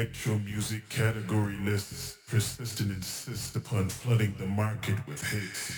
Electro music category lists persist and insist upon flooding the market with hits.